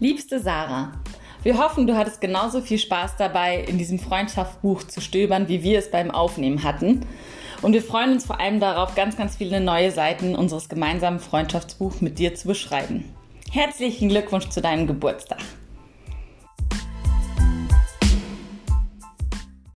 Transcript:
Liebste Sarah, wir hoffen, du hattest genauso viel Spaß dabei, in diesem Freundschaftsbuch zu stöbern, wie wir es beim Aufnehmen hatten. Und wir freuen uns vor allem darauf, ganz, ganz viele neue Seiten unseres gemeinsamen Freundschaftsbuchs mit dir zu beschreiben. Herzlichen Glückwunsch zu deinem Geburtstag!